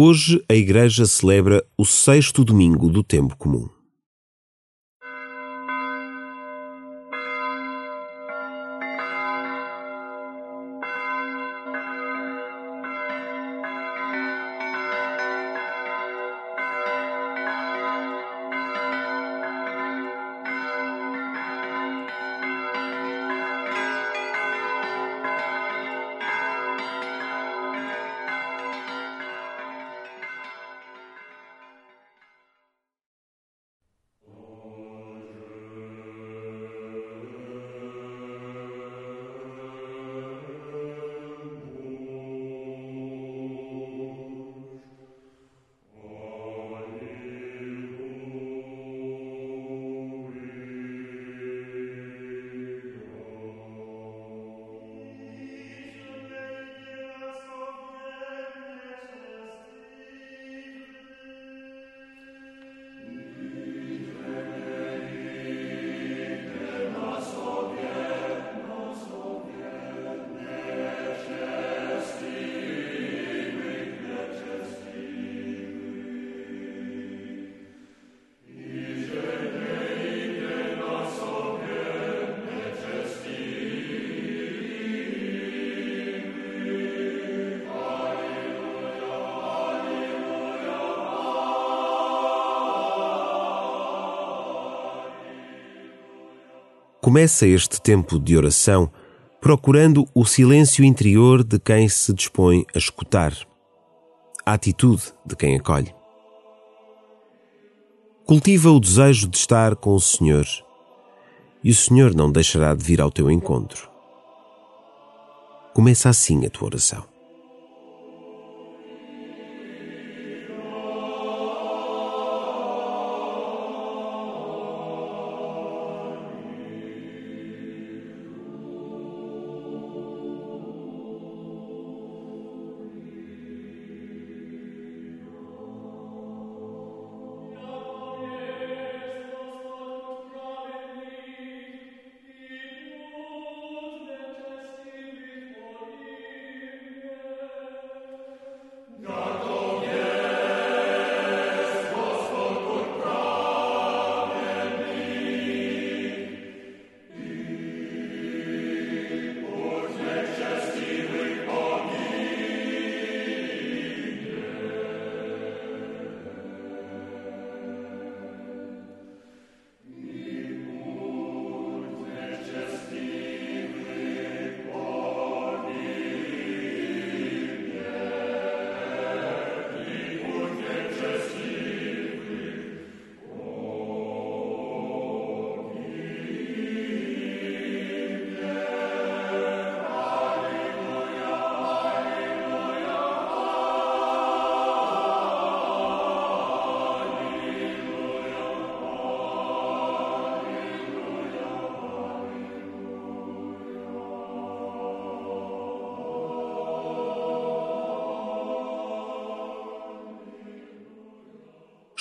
Hoje a Igreja celebra o sexto domingo do tempo comum. Começa este tempo de oração procurando o silêncio interior de quem se dispõe a escutar, a atitude de quem acolhe. Cultiva o desejo de estar com o Senhor e o Senhor não deixará de vir ao teu encontro. Começa assim a tua oração.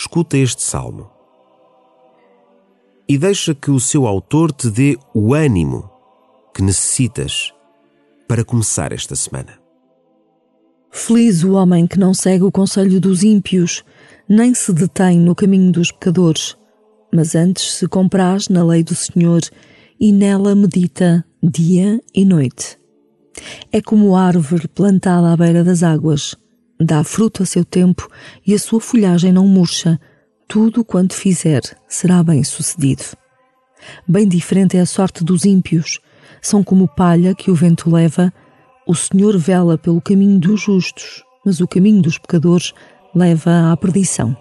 Escuta este salmo e deixa que o seu autor te dê o ânimo que necessitas para começar esta semana. Feliz o homem que não segue o conselho dos ímpios, nem se detém no caminho dos pecadores, mas antes se compraz na lei do Senhor e nela medita dia e noite. É como árvore plantada à beira das águas dá fruto a seu tempo e a sua folhagem não murcha, tudo quanto fizer será bem sucedido. Bem diferente é a sorte dos ímpios, são como palha que o vento leva. O Senhor vela pelo caminho dos justos, mas o caminho dos pecadores leva à perdição.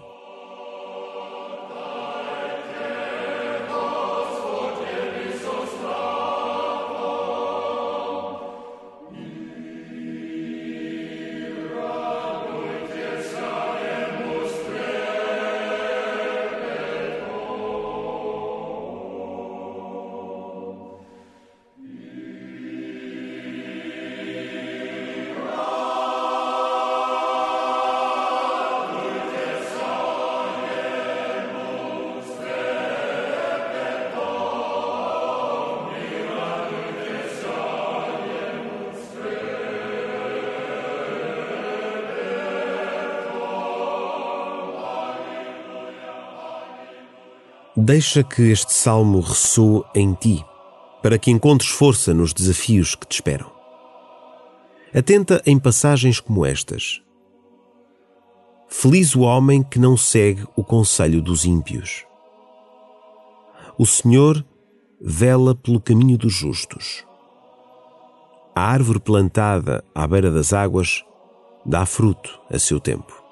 Deixa que este salmo ressoe em ti, para que encontres força nos desafios que te esperam. Atenta em passagens como estas. Feliz o homem que não segue o conselho dos ímpios. O Senhor vela pelo caminho dos justos. A árvore plantada à beira das águas dá fruto a seu tempo.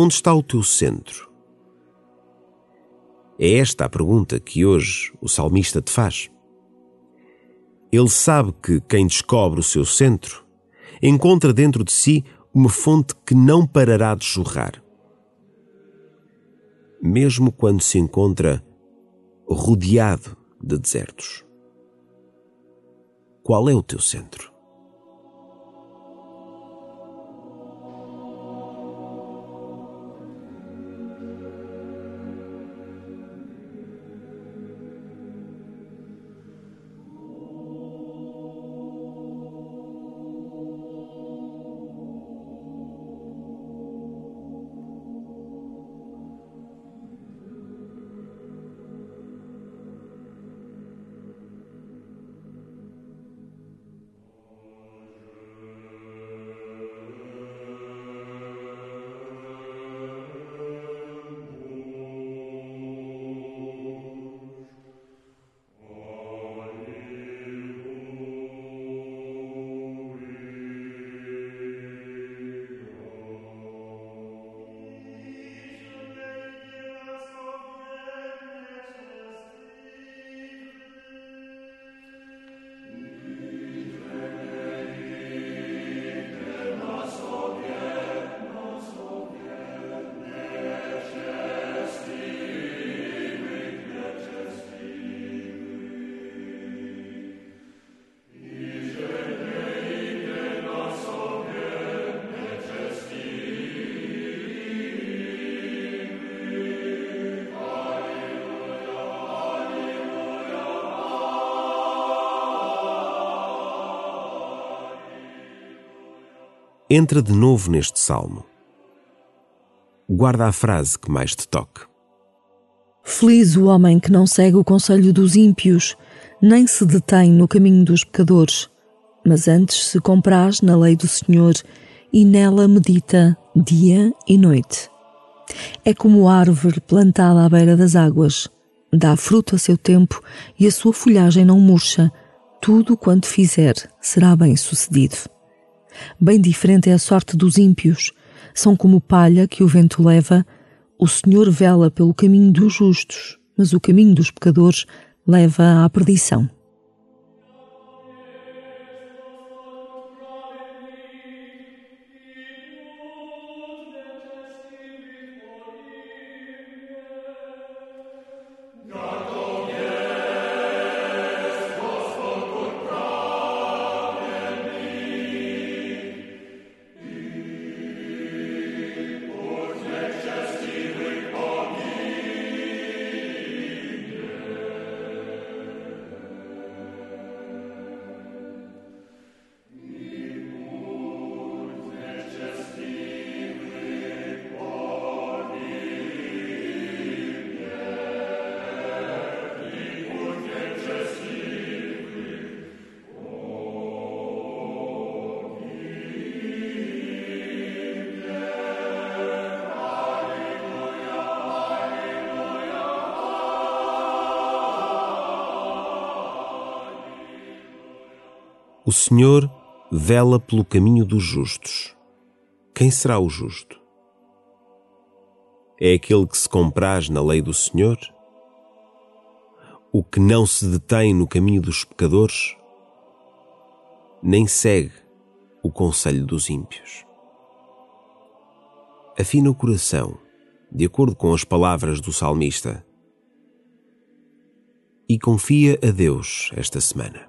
Onde está o teu centro? É esta a pergunta que hoje o salmista te faz. Ele sabe que quem descobre o seu centro encontra dentro de si uma fonte que não parará de jorrar. Mesmo quando se encontra rodeado de desertos. Qual é o teu centro? Entra de novo neste salmo. Guarda a frase que mais te toque. Feliz o homem que não segue o conselho dos ímpios, nem se detém no caminho dos pecadores, mas antes se compraz na lei do Senhor e nela medita dia e noite. É como árvore plantada à beira das águas, dá fruto a seu tempo e a sua folhagem não murcha, tudo quanto fizer será bem sucedido. Bem diferente é a sorte dos ímpios. São como palha que o vento leva. O Senhor vela pelo caminho dos justos, mas o caminho dos pecadores leva à perdição. O Senhor vela pelo caminho dos justos. Quem será o justo? É aquele que se compraz na lei do Senhor? O que não se detém no caminho dos pecadores? Nem segue o conselho dos ímpios. Afina o coração, de acordo com as palavras do salmista, e confia a Deus esta semana.